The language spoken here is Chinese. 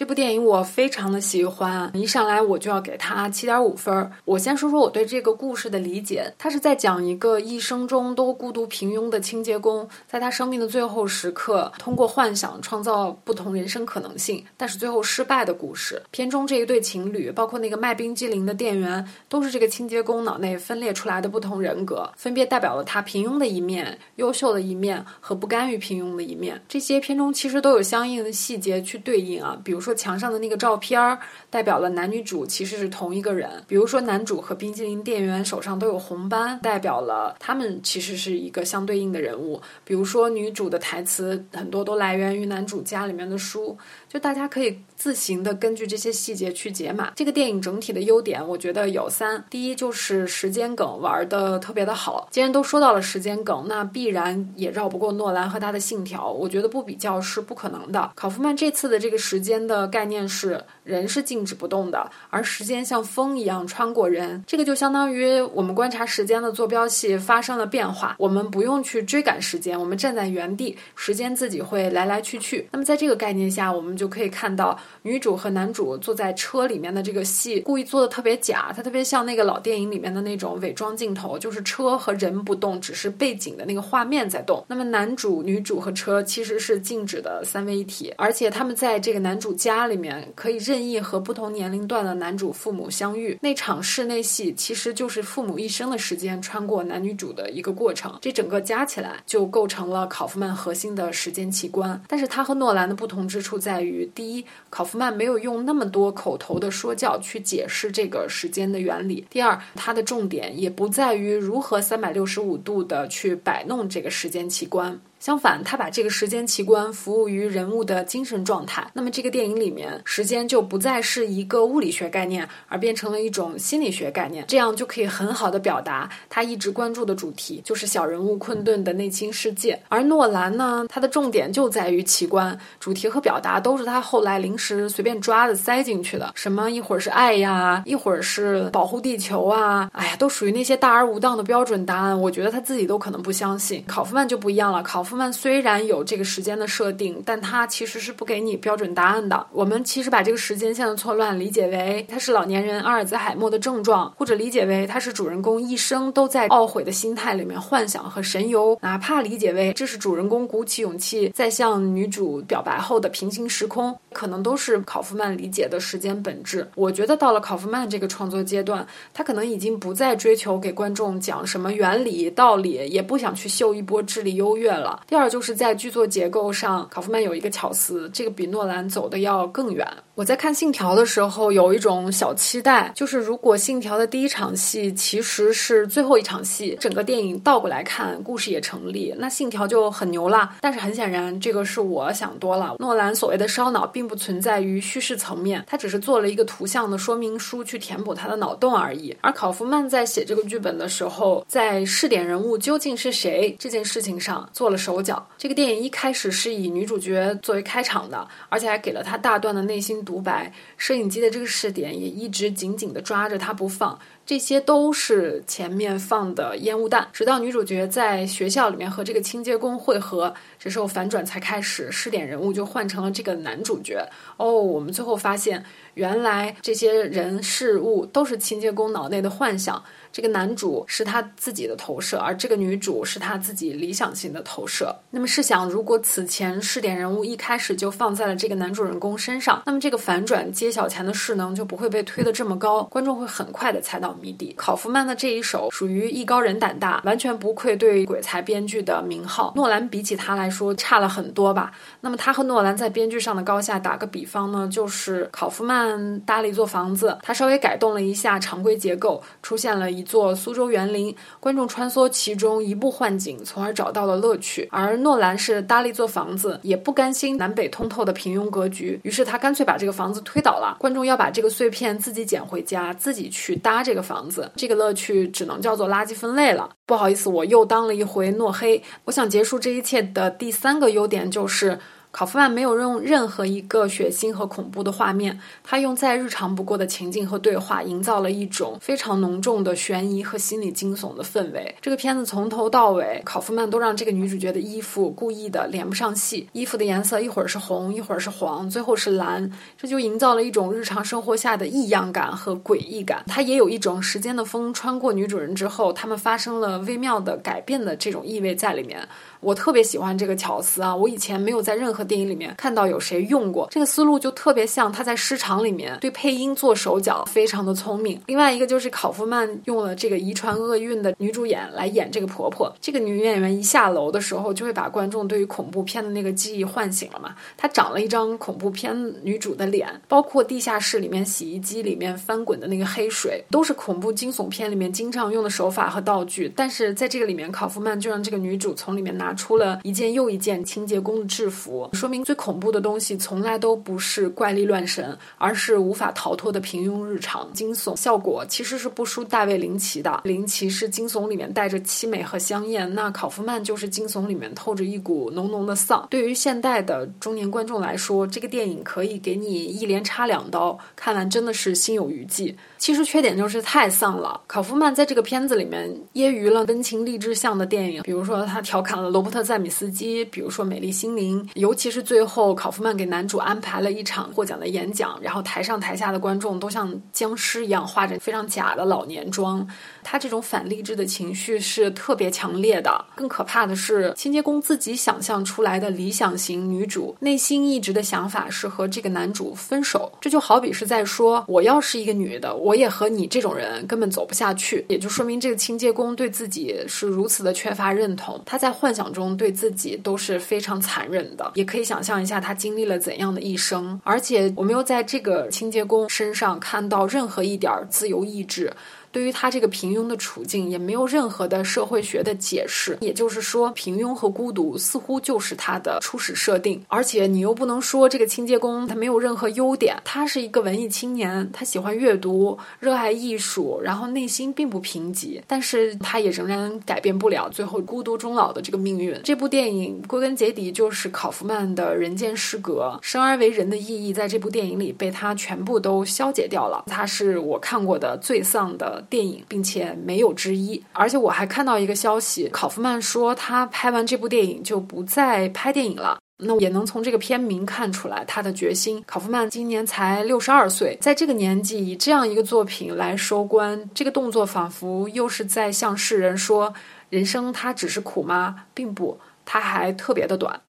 这部电影我非常的喜欢，一上来我就要给它七点五分。我先说说我对这个故事的理解，它是在讲一个一生中都孤独平庸的清洁工，在他生命的最后时刻，通过幻想创造不同人生可能性，但是最后失败的故事。片中这一对情侣，包括那个卖冰激凌的店员，都是这个清洁工脑内分裂出来的不同人格，分别代表了他平庸的一面、优秀的一面和不甘于平庸的一面。这些片中其实都有相应的细节去对应啊，比如说。墙上的那个照片儿代表了男女主其实是同一个人，比如说男主和冰激凌店员手上都有红斑，代表了他们其实是一个相对应的人物。比如说女主的台词很多都来源于男主家里面的书。就大家可以自行的根据这些细节去解码。这个电影整体的优点，我觉得有三：第一就是时间梗玩的特别的好。既然都说到了时间梗，那必然也绕不过诺兰和他的《信条》。我觉得不比较是不可能的。考夫曼这次的这个时间的的概念是。人是静止不动的，而时间像风一样穿过人，这个就相当于我们观察时间的坐标系发生了变化。我们不用去追赶时间，我们站在原地，时间自己会来来去去。那么在这个概念下，我们就可以看到女主和男主坐在车里面的这个戏，故意做的特别假，它特别像那个老电影里面的那种伪装镜头，就是车和人不动，只是背景的那个画面在动。那么男主、女主和车其实是静止的三位一体，而且他们在这个男主家里面可以。任意和不同年龄段的男主父母相遇，那场室内戏其实就是父母一生的时间穿过男女主的一个过程。这整个加起来就构成了考夫曼核心的时间奇观。但是他和诺兰的不同之处在于，第一，考夫曼没有用那么多口头的说教去解释这个时间的原理；第二，他的重点也不在于如何三百六十五度的去摆弄这个时间奇观。相反，他把这个时间奇观服务于人物的精神状态。那么，这个电影里面，时间就不再是一个物理学概念，而变成了一种心理学概念。这样就可以很好的表达他一直关注的主题，就是小人物困顿的内心世界。而诺兰呢，他的重点就在于奇观，主题和表达都是他后来临时随便抓的塞进去的。什么一会儿是爱呀，一会儿是保护地球啊，哎呀，都属于那些大而无当的标准答案。我觉得他自己都可能不相信。考夫曼就不一样了，考。夫曼虽然有这个时间的设定，但他其实是不给你标准答案的。我们其实把这个时间线的错乱理解为他是老年人阿尔兹海默的症状，或者理解为他是主人公一生都在懊悔的心态里面幻想和神游，哪怕理解为这是主人公鼓起勇气在向女主表白后的平行时空，可能都是考夫曼理解的时间本质。我觉得到了考夫曼这个创作阶段，他可能已经不再追求给观众讲什么原理道理，也不想去秀一波智力优越了。第二就是在剧作结构上，考夫曼有一个巧思，这个比诺兰走的要要更远。我在看《信条》的时候有一种小期待，就是如果《信条》的第一场戏其实是最后一场戏，整个电影倒过来看，故事也成立，那《信条》就很牛了。但是很显然，这个是我想多了。诺兰所谓的烧脑，并不存在于叙事层面，他只是做了一个图像的说明书去填补他的脑洞而已。而考夫曼在写这个剧本的时候，在试点人物究竟是谁这件事情上做了手。脚，这个电影一开始是以女主角作为开场的，而且还给了她大段的内心独白。摄影机的这个视点也一直紧紧的抓着他不放。这些都是前面放的烟雾弹，直到女主角在学校里面和这个清洁工会合，这时候反转才开始，试点人物就换成了这个男主角。哦，我们最后发现，原来这些人事物都是清洁工脑内的幻想。这个男主是他自己的投射，而这个女主是他自己理想型的投射。那么试想，如果此前试点人物一开始就放在了这个男主人公身上，那么这个反转揭晓前的势能就不会被推得这么高，观众会很快的猜到。谜底，考夫曼的这一手属于艺高人胆大，完全不愧对鬼才编剧的名号。诺兰比起他来说差了很多吧？那么他和诺兰在编剧上的高下，打个比方呢，就是考夫曼搭了一座房子，他稍微改动了一下常规结构，出现了一座苏州园林，观众穿梭其中，一步换景，从而找到了乐趣。而诺兰是搭了一座房子，也不甘心南北通透的平庸格局，于是他干脆把这个房子推倒了，观众要把这个碎片自己捡回家，自己去搭这个。房子，这个乐趣只能叫做垃圾分类了。不好意思，我又当了一回诺黑。我想结束这一切的第三个优点就是。考夫曼没有用任何一个血腥和恐怖的画面，他用再日常不过的情境和对话，营造了一种非常浓重的悬疑和心理惊悚的氛围。这个片子从头到尾，考夫曼都让这个女主角的衣服故意的连不上戏，衣服的颜色一会儿是红，一会儿是黄，最后是蓝，这就营造了一种日常生活下的异样感和诡异感。它也有一种时间的风穿过女主人之后，他们发生了微妙的改变的这种意味在里面。我特别喜欢这个巧思啊！我以前没有在任何电影里面看到有谁用过这个思路，就特别像他在市场里面对配音做手脚，非常的聪明。另外一个就是考夫曼用了这个遗传厄运的女主演来演这个婆婆，这个女演员一下楼的时候就会把观众对于恐怖片的那个记忆唤醒了嘛。她长了一张恐怖片女主的脸，包括地下室里面洗衣机里面翻滚的那个黑水，都是恐怖惊悚片里面经常用的手法和道具。但是在这个里面，考夫曼就让这个女主从里面拿。出了一件又一件清洁工的制服，说明最恐怖的东西从来都不是怪力乱神，而是无法逃脱的平庸日常。惊悚效果其实是不输大卫林奇的，林奇是惊悚里面带着凄美和香艳，那考夫曼就是惊悚里面透着一股浓浓的丧。对于现代的中年观众来说，这个电影可以给你一连插两刀，看完真的是心有余悸。其实缺点就是太丧了。考夫曼在这个片子里面揶揄了温情励志向的电影，比如说他调侃了罗伯特·塞米斯基，比如说《美丽心灵》，尤其实最后考夫曼给男主安排了一场获奖的演讲，然后台上台下的观众都像僵尸一样化着非常假的老年妆。他这种反励志的情绪是特别强烈的。更可怕的是，清洁工自己想象出来的理想型女主，内心一直的想法是和这个男主分手。这就好比是在说，我要是一个女的，我。我也和你这种人根本走不下去，也就说明这个清洁工对自己是如此的缺乏认同。他在幻想中对自己都是非常残忍的，也可以想象一下他经历了怎样的一生。而且我没有在这个清洁工身上看到任何一点自由意志。对于他这个平庸的处境，也没有任何的社会学的解释。也就是说，平庸和孤独似乎就是他的初始设定。而且你又不能说这个清洁工他没有任何优点。他是一个文艺青年，他喜欢阅读，热爱艺术，然后内心并不贫瘠。但是他也仍然改变不了最后孤独终老的这个命运。这部电影归根结底就是考夫曼的人间失格，生而为人的意义在这部电影里被他全部都消解掉了。他是我看过的最丧的电影，并且没有之一。而且我还看到一个消息，考夫曼说他拍完这部电影就不再拍电影了。那也能从这个片名看出来他的决心。考夫曼今年才六十二岁，在这个年纪以这样一个作品来收官，这个动作仿佛又是在向世人说：人生它只是苦吗？并不，它还特别的短。